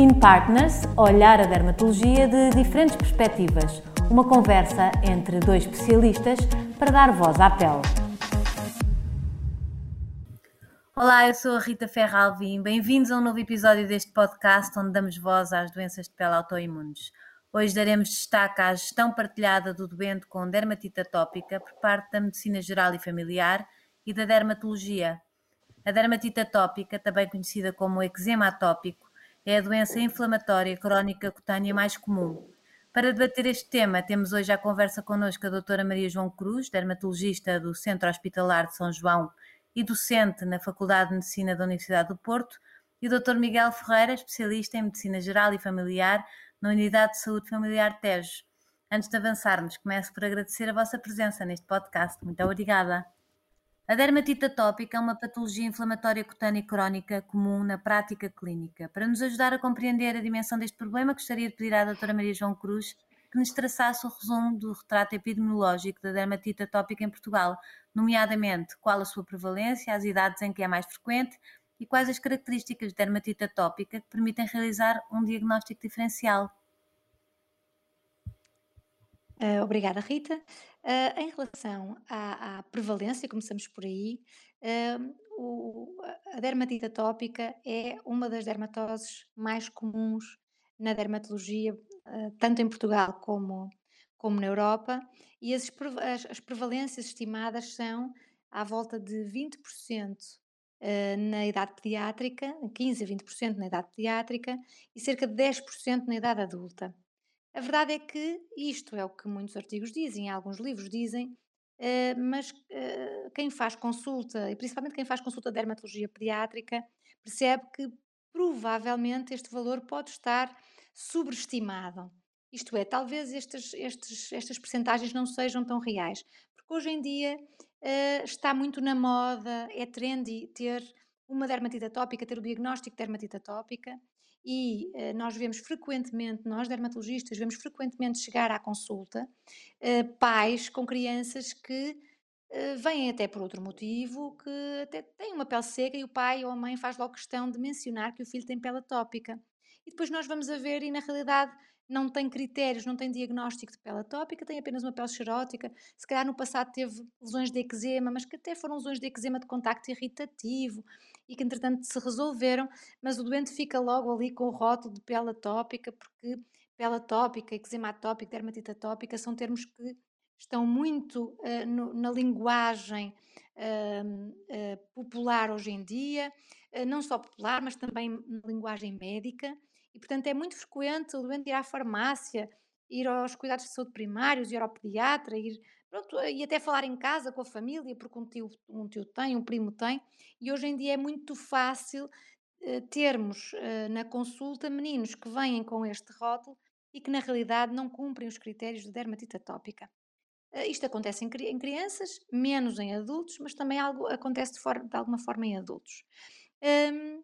Skin Partners olhar a dermatologia de diferentes perspectivas. Uma conversa entre dois especialistas para dar voz à pele. Olá, eu sou a Rita Ferralvim. Bem-vindos a um novo episódio deste podcast onde damos voz às doenças de pele autoimunes. Hoje daremos destaque à gestão partilhada do doente com dermatite atópica por parte da medicina geral e familiar e da dermatologia. A dermatite atópica, também conhecida como eczema atópico, é a doença inflamatória crónica cutânea mais comum. Para debater este tema, temos hoje à conversa connosco a doutora Maria João Cruz, dermatologista do Centro Hospitalar de São João e docente na Faculdade de Medicina da Universidade do Porto, e o Dr. Miguel Ferreira, especialista em Medicina Geral e Familiar na Unidade de Saúde Familiar Tejo. Antes de avançarmos, começo por agradecer a vossa presença neste podcast. Muito obrigada. A dermatite atópica é uma patologia inflamatória cutânea crónica comum na prática clínica. Para nos ajudar a compreender a dimensão deste problema, gostaria de pedir à doutora Maria João Cruz que nos traçasse o resumo do retrato epidemiológico da dermatite atópica em Portugal, nomeadamente qual a sua prevalência, as idades em que é mais frequente e quais as características de dermatite atópica que permitem realizar um diagnóstico diferencial. Uh, obrigada, Rita. Uh, em relação à, à, prevalência, começamos por aí, uh, o, a dermatite atópica é uma das dermatoses mais comuns na dermatologia, tanto em Portugal como, como na Europa, e as, as, as prevalências estimadas são à volta de 20% na idade pediátrica, 15 a 20% na idade pediátrica e cerca de 10% na idade adulta. A verdade é que isto é o que muitos artigos dizem, alguns livros dizem, uh, mas uh, quem faz consulta, e principalmente quem faz consulta de dermatologia pediátrica, percebe que provavelmente este valor pode estar sobreestimado. Isto é, talvez estes, estes, estas percentagens não sejam tão reais, porque hoje em dia uh, está muito na moda, é trendy ter uma dermatite atópica, ter o diagnóstico de dermatite atópica, e uh, nós vemos frequentemente, nós dermatologistas, vemos frequentemente chegar à consulta uh, pais com crianças que uh, vêm até por outro motivo, que até têm uma pele seca e o pai ou a mãe faz logo questão de mencionar que o filho tem pele atópica. E depois nós vamos a ver e na realidade não tem critérios, não tem diagnóstico de pele atópica, tem apenas uma pele xerótica, se calhar no passado teve lesões de eczema, mas que até foram lesões de eczema de contacto irritativo e que entretanto se resolveram, mas o doente fica logo ali com o rótulo de pele atópica, porque pele atópica, eczema atópico, dermatite atópica são termos que estão muito uh, no, na linguagem uh, uh, popular hoje em dia, não só popular, mas também na linguagem médica, e, portanto, é muito frequente o doente ir à farmácia, ir aos cuidados de saúde primários, ir ao pediatra, ir, pronto, e até falar em casa com a família, porque um tio, um tio tem, um primo tem. E hoje em dia é muito fácil uh, termos uh, na consulta meninos que vêm com este rótulo e que na realidade não cumprem os critérios de dermatite atópica. Uh, isto acontece em, em, crianças, menos em adultos, mas também algo acontece de, for, de alguma forma em adultos. Um,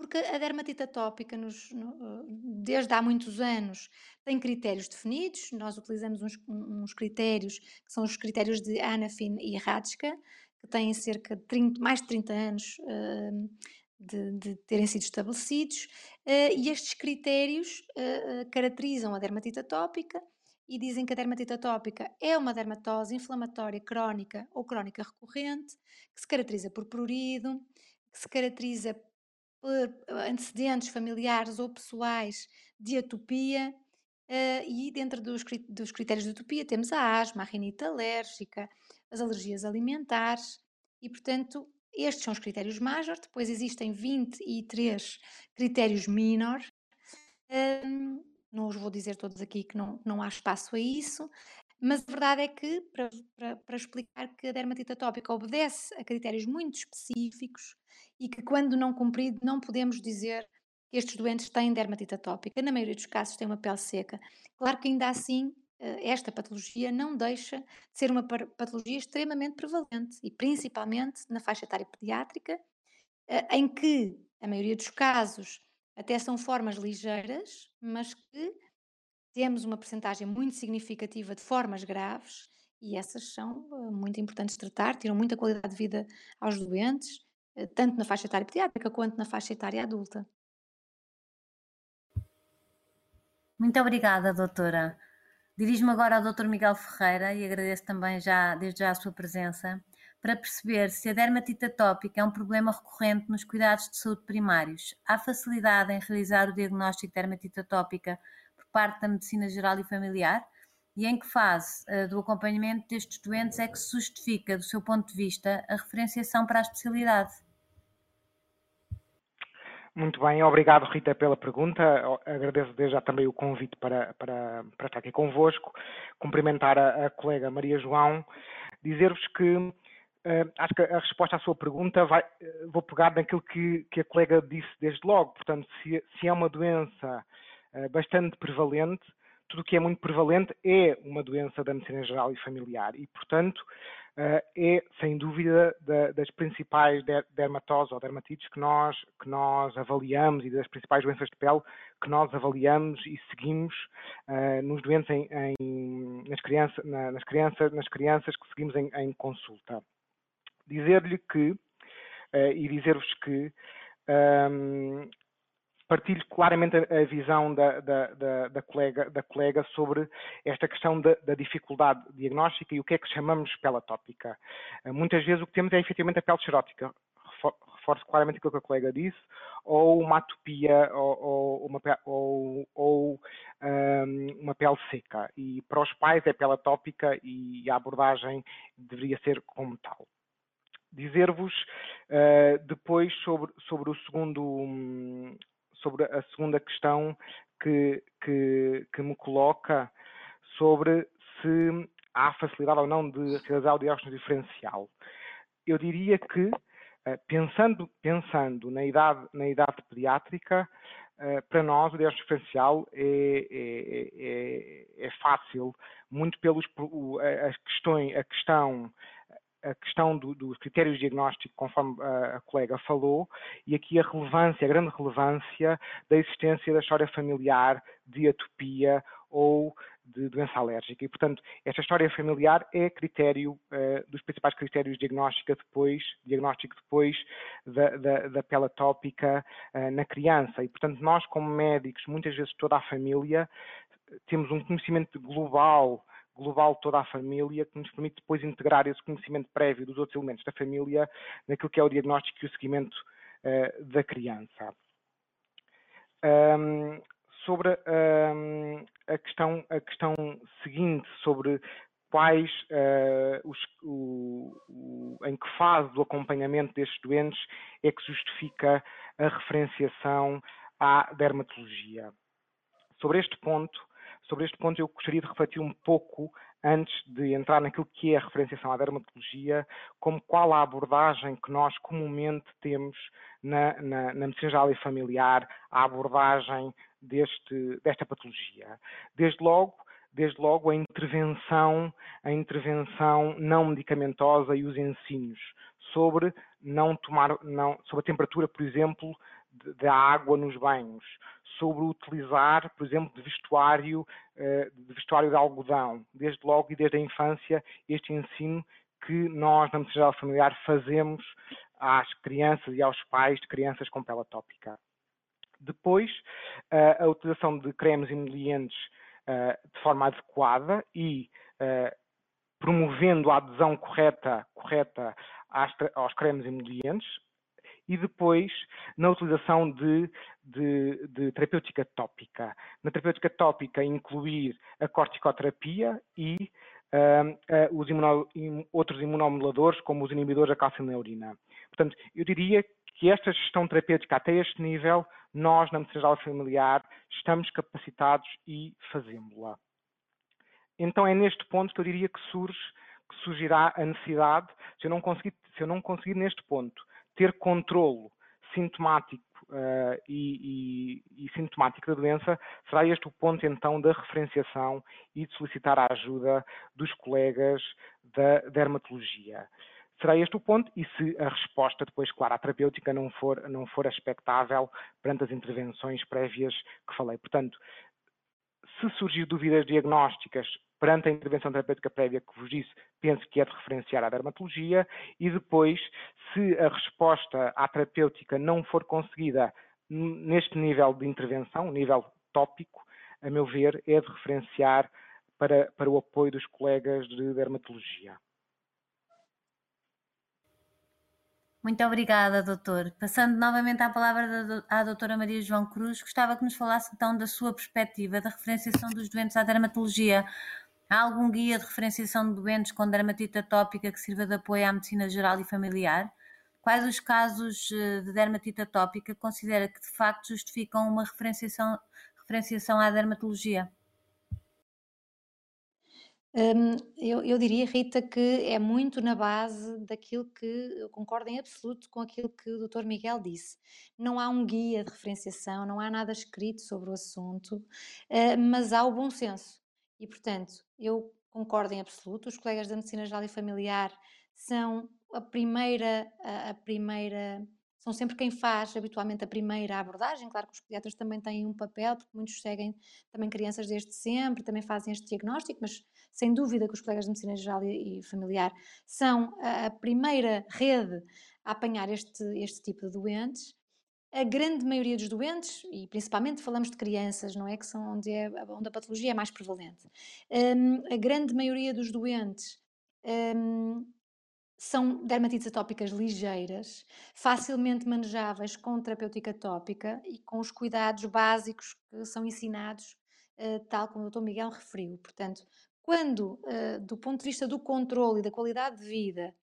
porque a dermatite atópica, nos, no, desde há muitos anos, tem critérios definidos. Nós utilizamos uns, uns, critérios que são os critérios de Anafin e Radska, que têm cerca de 30, mais de 30 anos uh, de, de, terem sido estabelecidos. Uh, e estes critérios uh, caracterizam a dermatite atópica e dizem que a dermatite atópica é uma dermatose inflamatória crónica ou crónica recorrente, que se caracteriza por prurido, que se caracteriza por antecedentes familiares ou pessoais de atopia, uh, e dentro dos, dos, critérios de atopia temos a asma, a rinite alérgica, as alergias alimentares, e portanto estes são os critérios major, depois existem 23 critérios minor, um, não os vou dizer todos aqui que não, não há espaço a isso, mas a verdade é que, para, para, para explicar que a dermatite atópica obedece a critérios muito específicos e que, quando não cumprido, não podemos dizer estes doentes têm dermatite atópica. Na maioria dos casos, têm uma pele seca. Claro que, ainda assim, eh, esta patologia não deixa de ser uma patologia extremamente prevalente e principalmente na faixa etária pediátrica, eh, em que a maioria dos casos até são formas ligeiras, mas que temos uma percentagem muito significativa de formas graves e essas são uh, muito importantes de tratar, tiram muita qualidade de vida aos doentes, tanto na faixa etária pediátrica quanto na faixa etária adulta. Muito obrigada, doutora. Dirijo-me agora ao Dr. Miguel Ferreira e agradeço também já, desde já a sua presença para perceber se a dermatite atópica é um problema recorrente nos cuidados de saúde primários. Há facilidade em realizar o diagnóstico de dermatite atópica por parte da medicina geral e familiar? E em que fase uh, do acompanhamento destes doentes é que se justifica, do seu ponto de vista, a referenciação para a especialidade? Muito bem, obrigado Rita pela pergunta. Agradeço desde já também o convite para, para, para estar aqui convosco. Cumprimentar a, a colega Maria João. Dizer-vos que uh, acho que a resposta à sua pergunta vai, uh, vou pegar naquilo que, que, a colega disse desde logo. Portanto, se, se é uma doença uh, bastante prevalente, tudo o que é muito prevalente é uma doença da medicina geral e familiar. E, portanto, uh, é, sem dúvida, da, das principais dermatoses ou dermatites que nós, que nós avaliamos e das principais doenças de pele que nós avaliamos e seguimos uh, nos doentes em, em, nas, criança, na, nas, crianças, nas crianças que seguimos em, em consulta. Dizer-lhe que, uh, e dizer-vos que ehm, partilho claramente a, visão da, da, da, da, colega, colega sobre esta questão da, da, dificuldade diagnóstica e o que é que chamamos pele atópica. Eh, muitas vezes o que temos é efetivamente a pele xerótica, reforço claramente aquilo que a colega disse, ou uma atopia ou, ou, uma, ou, ou um, ehm, uma pele seca. E para os pais é pele atópica e a abordagem deveria ser como tal dizer-vos uh, depois sobre, sobre o segundo um, sobre a segunda questão que, que, que me coloca sobre se há facilidade ou não de realizar o diagnóstico diferencial. Eu diria que, eh, pensando, pensando na, idade, na idade pediátrica, eh, para nós o diagnóstico diferencial é, é, é, é fácil, muito pelos as questões, a questão a questão do, dos critérios de diagnóstico, conforme a, a, colega falou, e aqui a relevância, a grande relevância da existência da história familiar de atopia ou de doença alérgica. E, portanto, esta história familiar é critério uh, dos principais critérios de diagnóstico depois, diagnóstico depois da, da, da pele atópica uh, na criança. E, portanto, nós, como médicos, muitas vezes toda a família, temos um conhecimento global global de toda a família, que nos permite depois integrar esse conhecimento prévio dos outros elementos da família naquilo que é o diagnóstico e o seguimento uh, da criança. Um, sobre um, a, questão, a questão seguinte, sobre quais uh, os, o, o, em que fase do acompanhamento destes doentes é que justifica a referenciação à dermatologia. Sobre este ponto, sobre este ponto eu gostaria de refletir um pouco antes de entrar naquilo que é a referenciação à dermatologia, como qual a abordagem que nós comumente temos na, na, na medicina geral e familiar, a abordagem deste, desta patologia. Desde logo, desde logo a intervenção, a intervenção não medicamentosa e os ensinos sobre não tomar, não, sobre a temperatura, por exemplo, da água nos banhos, sobre utilizar, por exemplo, de vestuário, eh, de vestuário de algodão, desde logo e desde a infância, este ensino que nós, na medicina familiar, fazemos às crianças e aos pais de crianças com pele atópica. Depois, eh, a utilização de cremes emolientes eh, de forma adequada e promovendo a adesão correta, correta aos cremes emolientes, e depois na utilização de, de, de, terapêutica tópica. Na terapêutica tópica, incluir a corticoterapia e uh, uh, imuno, outros imunomoduladores, como os inibidores da calcineurina. Portanto, eu diria que esta gestão terapêutica até este nível, nós, na medicina familiar, estamos capacitados e fazemos-la. Então é neste ponto que eu diria que surge que surgirá a necessidade, se eu não conseguir, se eu não conseguir neste ponto ter controlo sintomático uh, e, e, e, sintomático da doença, será este o ponto então da referenciação e de solicitar a ajuda dos colegas da dermatologia. Será este o ponto e se a resposta depois, claro, à terapêutica não for, não for expectável perante as intervenções prévias que falei. Portanto, se surgir dúvidas diagnósticas perante a intervenção terapêutica prévia que vos disse, penso que é de referenciar à dermatologia e depois, se a resposta à terapêutica não for conseguida neste nível de intervenção, nível tópico, a meu ver, é de referenciar para, para o apoio dos colegas de dermatologia. Muito obrigada, doutor. Passando novamente à palavra à doutora Maria João Cruz, gostava que nos falasse então da sua perspectiva da referenciação dos doentes à dermatologia. Há algum guia de referenciação de doentes com dermatite atópica que sirva de apoio à medicina geral e familiar? Quais os casos eh, de dermatite atópica considera que de facto justificam uma referenciação, referenciação à dermatologia? Hum, eu, eu diria, Rita, que é muito na base daquilo que eu concordo em absoluto com aquilo que o Dr. Miguel disse. Não há um guia de referenciação, não há nada escrito sobre o assunto, eh, mas há o bom senso. E, portanto, eu concordo em absoluto. Os colegas da Medicina Geral e Familiar são a primeira, a, a primeira são sempre quem faz habitualmente a primeira abordagem. Claro que os pediatras também têm um papel, porque muitos seguem também crianças desde sempre, também fazem este diagnóstico, mas sem dúvida que os colegas de medicina geral e, familiar são a primeira rede a apanhar este, este tipo de doentes. A grande maioria dos doentes, e principalmente falamos de crianças, não é? Que são onde, é, onde a patologia é mais prevalente. Um, a grande maioria dos doentes um, são dermatites atópicas ligeiras, facilmente manejáveis com terapêutica tópica e com os cuidados básicos que são ensinados, eh, tal como o Dr. Miguel referiu. Portanto, quando, eh, do ponto de vista do controle e da qualidade de vida,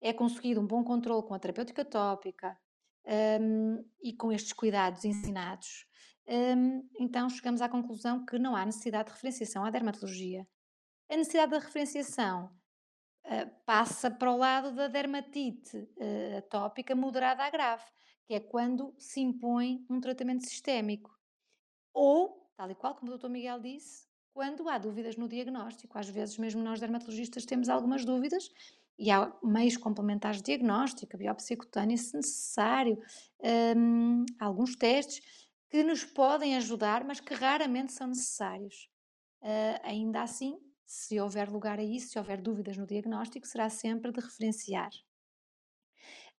é conseguido um bom controle com a terapêutica tópica um, e com estes cuidados ensinados, um, então chegamos à conclusão que não há necessidade de referenciação à dermatologia. A necessidade da referenciação uh, passa para o lado da dermatite uh, atópica moderada a grave, que é quando se impõe um tratamento sistémico. Ou, tal e qual como o Dr. Miguel disse, quando há dúvidas no diagnóstico. Às vezes, mesmo nós dermatologistas temos algumas dúvidas e há meios complementares de diagnóstico, a biópsia cutânea se necessário, um, alguns testes que nos podem ajudar, mas que raramente são necessários. Uh, ainda assim, se houver lugar a isso, se houver dúvidas no diagnóstico, será sempre de referenciar.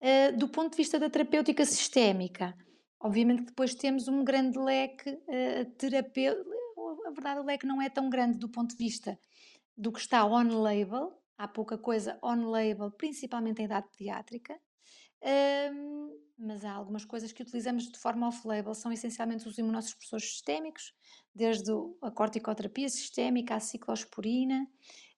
Uh, do ponto de vista da terapêutica sistémica, obviamente que depois temos um grande leque uh, terapêutico, a verdade o leque não é tão grande do ponto de vista do que está on-label, há pouca coisa on-label, principalmente em idade pediátrica, um, mas há algumas coisas que utilizamos de forma off-label, são essencialmente os imunossupressores sistémicos, desde a corticoterapia sistémica, a ciclosporina,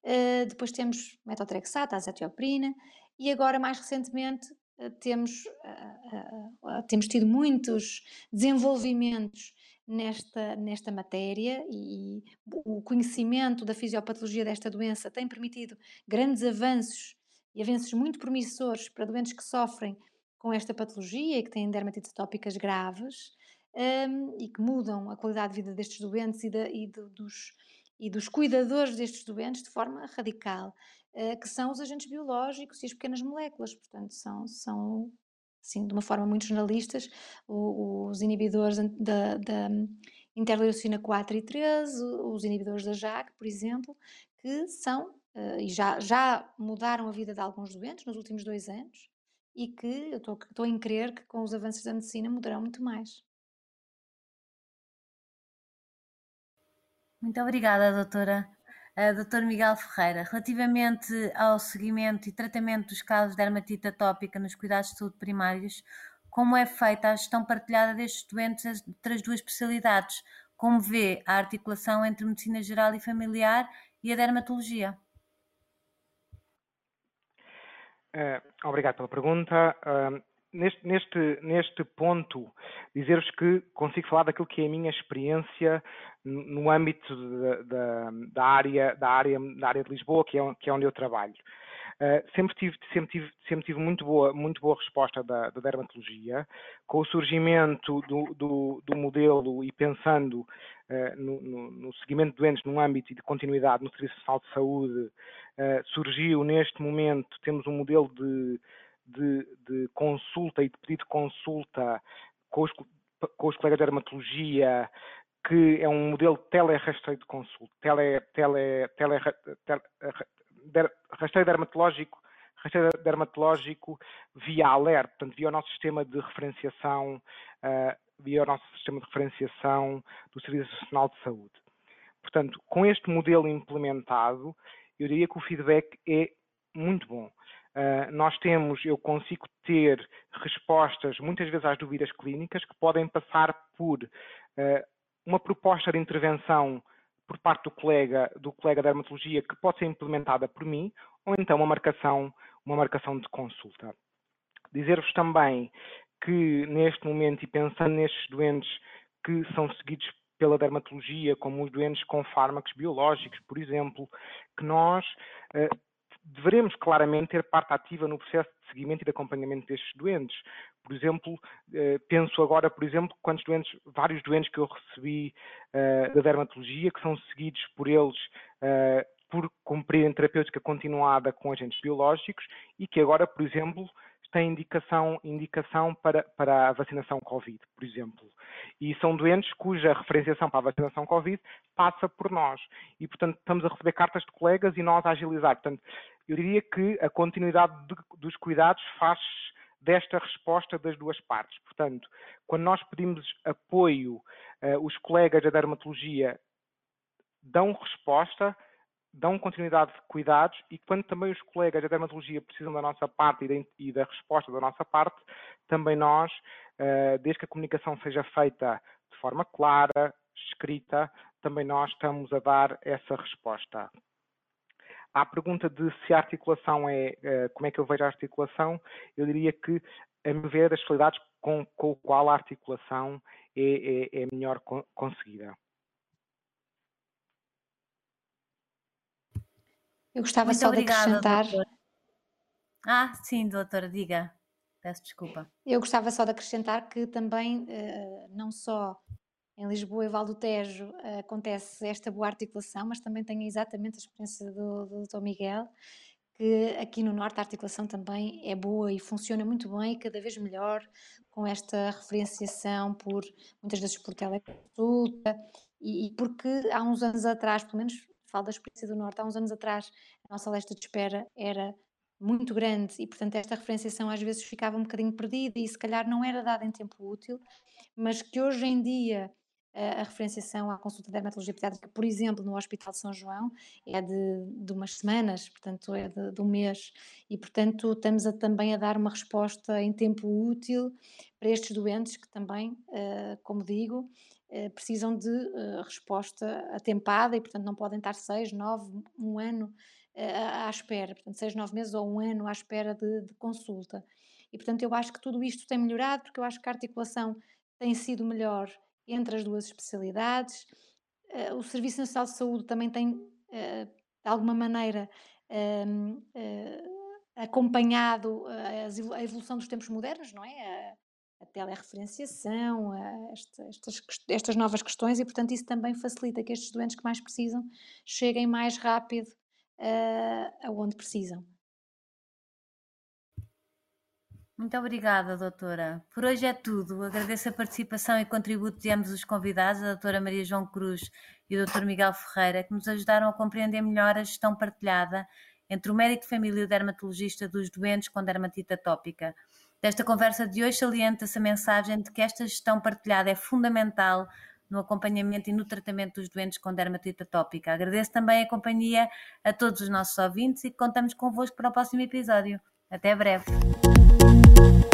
uh, depois temos metotrexato, azatioprina, e agora, mais recentemente, uh, temos, uh, temos tido muitos desenvolvimentos nesta, nesta matéria e, o conhecimento da fisiopatologia desta doença tem permitido grandes avanços e avanços muito promissores para doentes que sofrem com esta patologia e que têm dermatites atópicas graves um, e que mudam a qualidade de vida destes doentes e, e dos, e dos cuidadores destes doentes de forma radical, uh, que são os agentes biológicos e as pequenas moléculas. Portanto, são, são assim, de uma forma muito jornalistas, os inibidores da, da interleucina 4 e 13, os inibidores da JAK, por exemplo, que são uh, e já, já mudaram a vida de alguns doentes nos últimos dois anos e que eu estou em crer que com os avanços da medicina mudarão muito mais. Muito obrigada, doutora. Dr. Miguel Ferreira, relativamente ao seguimento e tratamento dos casos de dermatite atópica nos cuidados de saúde primários, como é feita a gestão partilhada destes doentes entre as duas especialidades? Como vê a articulação entre medicina geral e familiar e a dermatologia? Uh, obrigado pela pergunta. Uh, neste, neste, neste ponto, dizer-vos que consigo falar daquilo que é a minha experiência no âmbito da, da, área, da, área, da área de Lisboa, que é, que é onde eu trabalho. Uh, sempre, tive, sempre, tive, sempre tive muito boa, muito boa resposta da, da dermatologia, com o surgimento do, do, do modelo e pensando uh, no, no, no, seguimento de doentes num âmbito de continuidade no Serviço Nacional de Saúde, uh, surgiu neste momento, temos um modelo de, de, de consulta e de pedido de consulta com os, com os colegas de dermatologia, que é um modelo tele-rastreio de consulta, tele, tele, tele, tele, rastreio dermatológico, rastreio dermatológico via alerta, portanto, via o nosso sistema de referenciação uh, via o nosso sistema de referenciação do Serviço Nacional de Saúde. Portanto, com este modelo implementado, eu diria que o feedback é muito bom. Uh, nós temos, eu consigo ter respostas muitas vezes às dúvidas clínicas que podem passar por uh, uma proposta de intervenção por parte do colega, do colega da dermatologia que pode ser implementada por mim, ou então uma marcação, uma marcação de consulta. Dizer-vos também que neste momento, e pensando nestes doentes que são seguidos pela dermatologia, como os doentes com fármacos biológicos, por exemplo, que nós eh, devemos claramente ter parte ativa no processo de seguimento e de acompanhamento destes doentes. Por exemplo, eh, penso agora, por exemplo, quantos doentes, vários doentes que eu recebi eh, da dermatologia, que são seguidos por eles eh, por cumprirem terapêutica continuada com agentes biológicos e que agora, por exemplo, têm indicação, indicação para, para a vacinação Covid, por exemplo. E são doentes cuja referenciação para a vacinação Covid passa por nós. E, portanto, estamos a receber cartas de colegas e nós a agilizar. Portanto, eu diria que a continuidade de, dos cuidados faz desta resposta das duas partes. Portanto, quando nós pedimos apoio, uh, os colegas da dermatologia dão resposta, dão continuidade de cuidados e quando também os colegas da dermatologia precisam da nossa parte e da resposta da nossa parte, também nós, eh, desde que a comunicação seja feita de forma clara, escrita, também nós estamos a dar essa resposta. À pergunta de se a articulação é, eh, como é que eu vejo a articulação, eu diria que, a meu ver, as facilidades com, com o qual a articulação é, é, é melhor conseguida. Eu gostava Muito só obrigada, de acrescentar. Doutora. Ah, sim, doutora, diga. Peço desculpa. Eu gostava só de acrescentar que também, eh, não só em Lisboa e Val do Tejo eh, acontece esta boa articulação, mas também tenho exatamente a experiência do, Dr. Miguel, que aqui no Norte a articulação também é boa e funciona muito bem e cada vez melhor com esta referenciação por muitas vezes por teleconsulta e, e porque há uns anos atrás, pelo menos falo da experiência do Norte, há uns anos atrás a nossa lista de espera era muito grande e, portanto, esta referenciação às vezes ficava um bocadinho perdida e se calhar não era dada em tempo útil, mas que hoje em dia a referenciação à consulta de dermatologia pediátrica, por exemplo, no Hospital de São João, é de, de umas semanas, portanto, é de, de, um mês, e portanto estamos a, também a dar uma resposta em tempo útil para estes doentes que também, uh, como digo, uh, precisam de uh, resposta atempada e, portanto, não podem estar seis, nove, um ano à espera, portanto, seis, nove meses ou um ano à espera de, de consulta. E, portanto, eu acho que tudo isto tem melhorado, porque eu acho que a articulação tem sido melhor entre as duas especialidades. Uh, o Serviço Nacional de Saúde também tem, uh, de alguma maneira, uh, acompanhado a evolução dos tempos modernos, não é? A, telereferenciação, a esta, estas, estas novas questões, e portanto isso também facilita que estes doentes que mais precisam cheguem mais rápido aonde precisam. Muito obrigada, doutora. Por hoje é tudo. Agradeço a participação e contributo de ambos os convidados, a doutora Maria João Cruz e o doutor Miguel Ferreira, que nos ajudaram a compreender melhor a gestão partilhada entre o médico de família e o dermatologista dos doentes com dermatite atópica. Desta conversa de hoje salienta-se a mensagem de que esta gestão partilhada é fundamental no acompanhamento e no tratamento dos doentes com dermatite atópica. Agradeço também a companhia a todos os nossos ouvintes e contamos convosco para o próximo episódio. Até breve. Thank you.